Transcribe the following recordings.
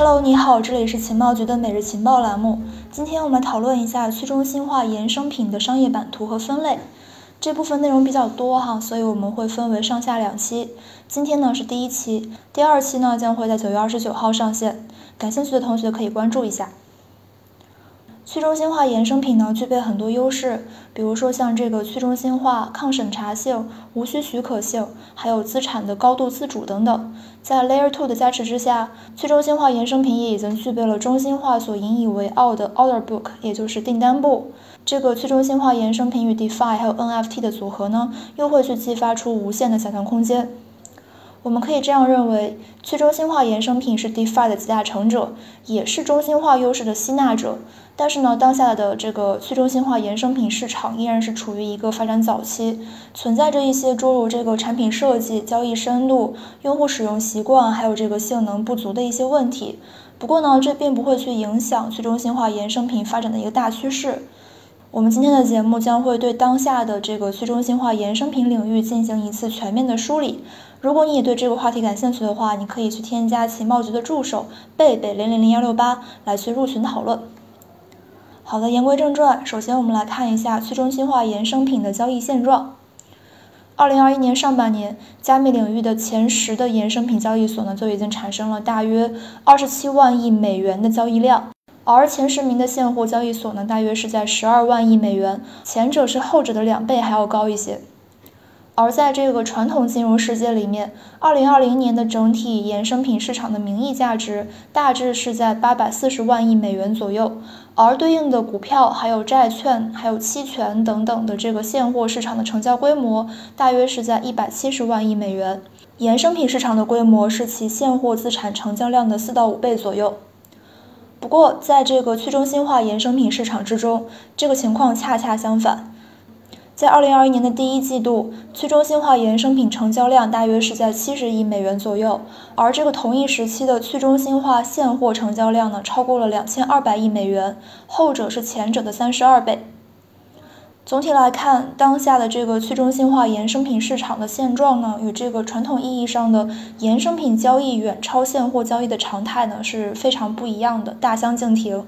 Hello，你好，这里是情报局的每日情报栏目。今天我们来讨论一下去中心化衍生品的商业版图和分类。这部分内容比较多哈，所以我们会分为上下两期。今天呢是第一期，第二期呢将会在九月二十九号上线。感兴趣的同学可以关注一下。去中心化衍生品呢，具备很多优势，比如说像这个去中心化、抗审查性、无需许可性，还有资产的高度自主等等。在 Layer Two 的加持之下，去中心化衍生品也已经具备了中心化所引以为傲的 Order Book，也就是订单簿。这个去中心化衍生品与 DeFi 还有 NFT 的组合呢，又会去激发出无限的想象空间。我们可以这样认为，去中心化衍生品是 DeFi 的集大成者，也是中心化优势的吸纳者。但是呢，当下的这个去中心化衍生品市场依然是处于一个发展早期，存在着一些诸如这个产品设计、交易深度、用户使用习惯，还有这个性能不足的一些问题。不过呢，这并不会去影响去中心化衍生品发展的一个大趋势。我们今天的节目将会对当下的这个去中心化衍生品领域进行一次全面的梳理。如果你也对这个话题感兴趣的话，你可以去添加情报局的助手贝贝零零零幺六八来去入群讨论。好的，言归正传，首先我们来看一下去中心化衍生品的交易现状。二零二一年上半年，加密领域的前十的衍生品交易所呢，就已经产生了大约二十七万亿美元的交易量。而前十名的现货交易所呢，大约是在十二万亿美元，前者是后者的两倍还要高一些。而在这个传统金融世界里面，二零二零年的整体衍生品市场的名义价值大致是在八百四十万亿美元左右，而对应的股票、还有债券、还有期权等等的这个现货市场的成交规模大约是在一百七十万亿美元，衍生品市场的规模是其现货资产成交量的四到五倍左右。不过，在这个去中心化衍生品市场之中，这个情况恰恰相反。在二零二一年的第一季度，去中心化衍生品成交量大约是在七十亿美元左右，而这个同一时期的去中心化现货成交量呢，超过了两千二百亿美元，后者是前者的三十二倍。总体来看，当下的这个去中心化衍生品市场的现状呢，与这个传统意义上的衍生品交易远超现货交易的常态呢是非常不一样的，大相径庭。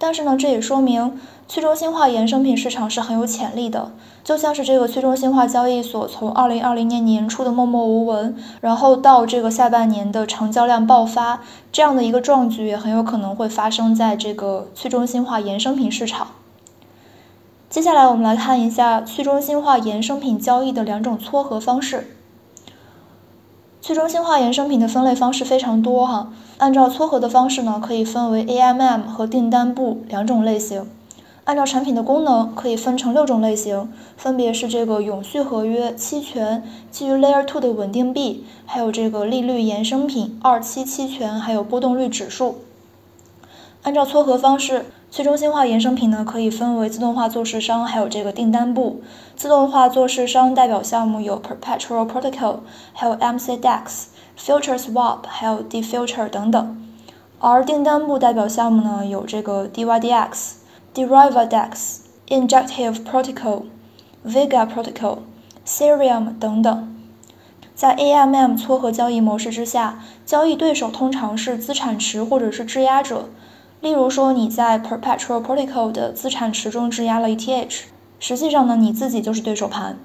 但是呢，这也说明去中心化衍生品市场是很有潜力的。就像是这个去中心化交易所从二零二零年年初的默默无闻，然后到这个下半年的成交量爆发，这样的一个壮举也很有可能会发生在这个去中心化衍生品市场。接下来我们来看一下去中心化衍生品交易的两种撮合方式。去中心化衍生品的分类方式非常多哈，按照撮合的方式呢，可以分为 AMM 和订单簿两种类型。按照产品的功能，可以分成六种类型，分别是这个永续合约、期权、基于 Layer Two 的稳定币，还有这个利率衍生品、二期期权，还有波动率指数。按照撮合方式。去中心化衍生品呢，可以分为自动化做市商，还有这个订单簿。自动化做市商代表项目有 Perpetual Protocol，还有 MCDEX、Future Swap，还有 DeFuture 等等。而订单簿代表项目呢，有这个 DYDX、Derivadex、Injective Protocol、Vega Protocol、Serum 等等。在 AMM 撮合交易模式之下，交易对手通常是资产池或者是质押者。例如说，你在 Perpetual Protocol 的资产池中质押了 ETH，实际上呢，你自己就是对手盘。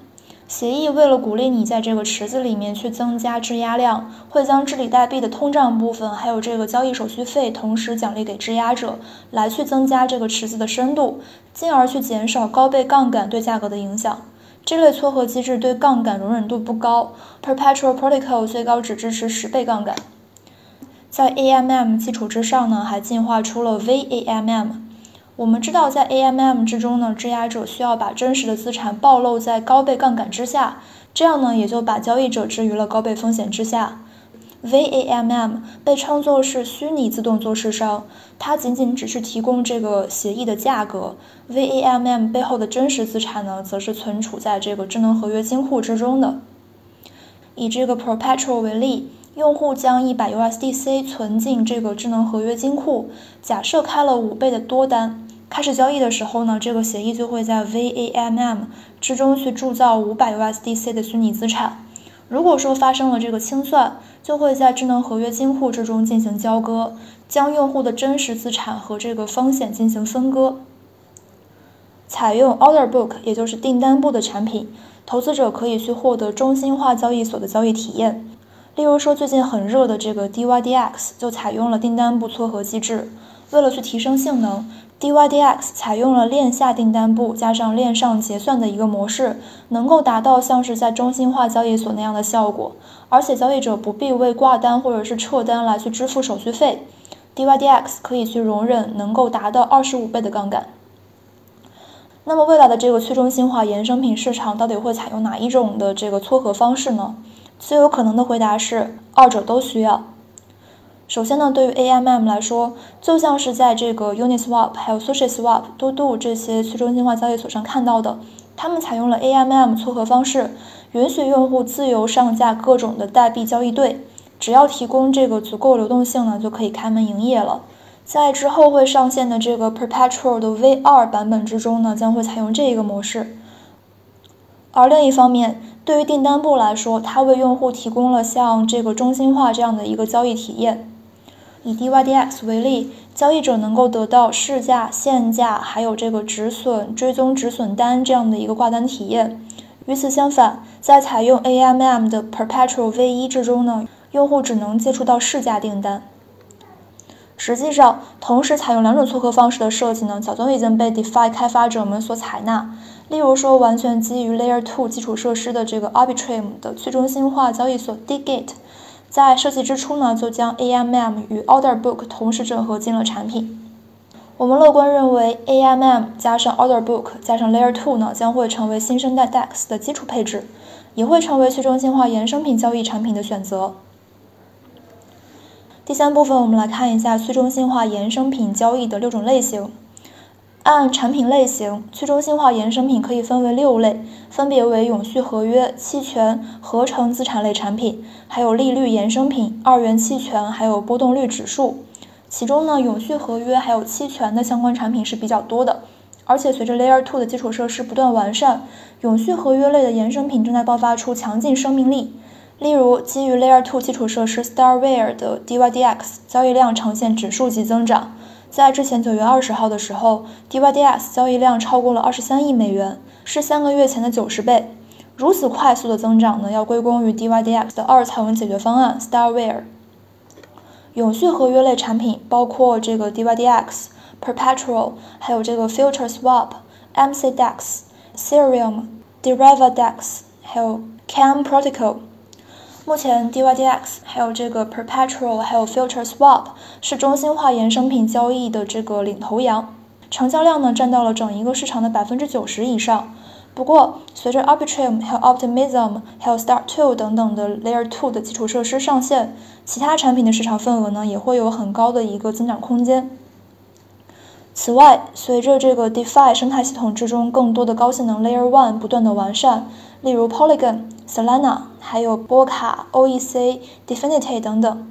协议为了鼓励你在这个池子里面去增加质押量，会将治理代币的通胀部分，还有这个交易手续费，同时奖励给质押者，来去增加这个池子的深度，进而去减少高倍杠杆对价格的影响。这类撮合机制对杠杆容忍度不高，Perpetual Protocol 最高只支持十倍杠杆。在 AMM 基础之上呢，还进化出了 VAMM。我们知道，在 AMM 之中呢，质押者需要把真实的资产暴露在高倍杠杆之下，这样呢，也就把交易者置于了高倍风险之下。VAMM 被称作是虚拟自动做市商，它仅仅只是提供这个协议的价格。VAMM 背后的真实资产呢，则是存储在这个智能合约金库之中的。以这个 Perpetual 为例。用户将一百 USDC 存进这个智能合约金库，假设开了五倍的多单，开始交易的时候呢，这个协议就会在 VAMM 之中去铸造五百 USDC 的虚拟资产。如果说发生了这个清算，就会在智能合约金库之中进行交割，将用户的真实资产和这个风险进行分割。采用 Order Book，也就是订单簿的产品，投资者可以去获得中心化交易所的交易体验。例如说，最近很热的这个 DYDX 就采用了订单簿撮合机制。为了去提升性能，DYDX 采用了链下订单簿加上链上结算的一个模式，能够达到像是在中心化交易所那样的效果。而且交易者不必为挂单或者是撤单来去支付手续费。DYDX 可以去容忍能够达到二十五倍的杠杆。那么未来的这个去中心化衍生品市场到底会采用哪一种的这个撮合方式呢？最有可能的回答是二者都需要。首先呢，对于 AMM 来说，就像是在这个 Uniswap 还有 SushiSwap、多度这些去中心化交易所上看到的，他们采用了 AMM 撮合方式，允许用户自由上架各种的代币交易对，只要提供这个足够流动性呢，就可以开门营业了。在之后会上线的这个 Perpetual 的 V2 版本之中呢，将会采用这一个模式。而另一方面，对于订单部来说，它为用户提供了像这个中心化这样的一个交易体验。以 DYDX 为例，交易者能够得到市价、现价，还有这个止损、追踪止损单这样的一个挂单体验。与此相反，在采用 AMM 的 Perpetual V1 之中呢，用户只能接触到市价订单。实际上，同时采用两种撮合方式的设计呢，早就已经被 DeFi 开发者们所采纳。例如说，完全基于 Layer 2基础设施的这个 Arbitrum 的去中心化交易所 Digate，在设计之初呢，就将 AMM 与 Order Book 同时整合进了产品。我们乐观认为，AMM 加上 Order Book 加上 Layer 2呢，将会成为新生代 DEX 的基础配置，也会成为去中心化衍生品交易产品的选择。第三部分，我们来看一下去中心化衍生品交易的六种类型。按产品类型，去中心化衍生品可以分为六类，分别为永续合约、期权、合成资产类产品，还有利率衍生品、二元期权，还有波动率指数。其中呢，永续合约还有期权的相关产品是比较多的，而且随着 Layer 2的基础设施不断完善，永续合约类的衍生品正在爆发出强劲生命力。例如，基于 Layer 2基础设施 Starware 的 DYDX 交易量呈现指数级增长。在之前九月二十号的时候，DYDX 交易量超过了二十三亿美元，是三个月前的九十倍。如此快速的增长呢，要归功于 DYDX 的二层解决方案 Starware。永续合约类产品包括这个 DYDX、Perpetual，还有这个 Future Swap、MCDEX、Serum、Derivadex，还有 Cam Protocol。目前，DYDX 还有这个 Perpetual，还有 Future Swap 是中心化衍生品交易的这个领头羊，成交量呢占到了整一个市场的百分之九十以上。不过，随着 Arbitrum、还有 Optimism、还有 Start2 等等的 Layer 2的基础设施上线，其他产品的市场份额呢也会有很高的一个增长空间。此外，随着这个 DeFi 生态系统之中更多的高性能 Layer One 不断的完善，例如 Polygon、Solana，还有波卡、OEC、Definity 等等，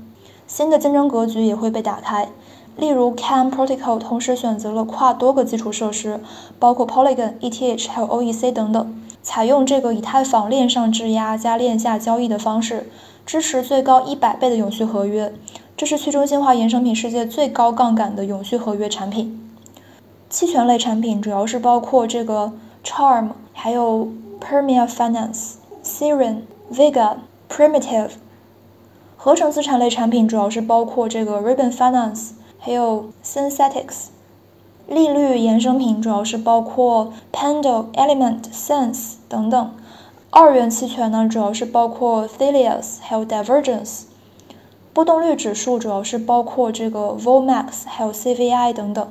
新的竞争格局也会被打开。例如 Cam Protocol 同时选择了跨多个基础设施，包括 Polygon、ETH 还有 OEC 等等，采用这个以太坊链上质押加链下交易的方式，支持最高一百倍的永续合约。这是去中心化衍生品世界最高杠杆的永续合约产品。期权类产品主要是包括这个 Charm，还有 Permia Finance、Siren、Vega、Primitive。合成资产类产品主要是包括这个 Ribbon Finance，还有 Synthetics。利率衍生品主要是包括 Pendle、Element、Sense 等等。二元期权呢，主要是包括 Thelius，还有 Divergence。波动率指数主要是包括这个 Volmax，还有 CVI 等等。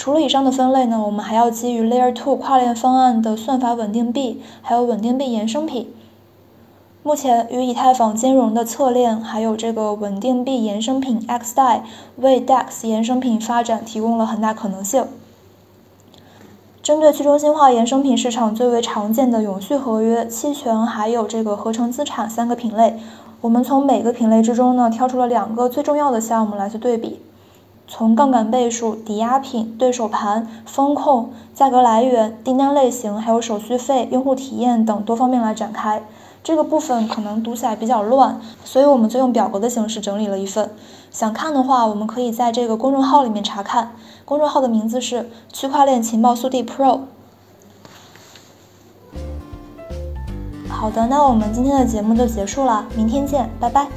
除了以上的分类呢，我们还要基于 Layer 2跨链方案的算法稳定币，还有稳定币衍生品。目前与以太坊兼容的侧链，还有这个稳定币衍生品 XDAI，为 DEX 衍生品发展提供了很大可能性。针对去中心化衍生品市场最为常见的永续合约、期权，还有这个合成资产三个品类，我们从每个品类之中呢，挑出了两个最重要的项目来去对比。从杠杆倍数、抵押品、对手盘、风控、价格来源、订单类型，还有手续费、用户体验等多方面来展开，这个部分可能读起来比较乱，所以我们就用表格的形式整理了一份。想看的话，我们可以在这个公众号里面查看，公众号的名字是区块链情报速递 Pro。好的，那我们今天的节目就结束了，明天见，拜拜。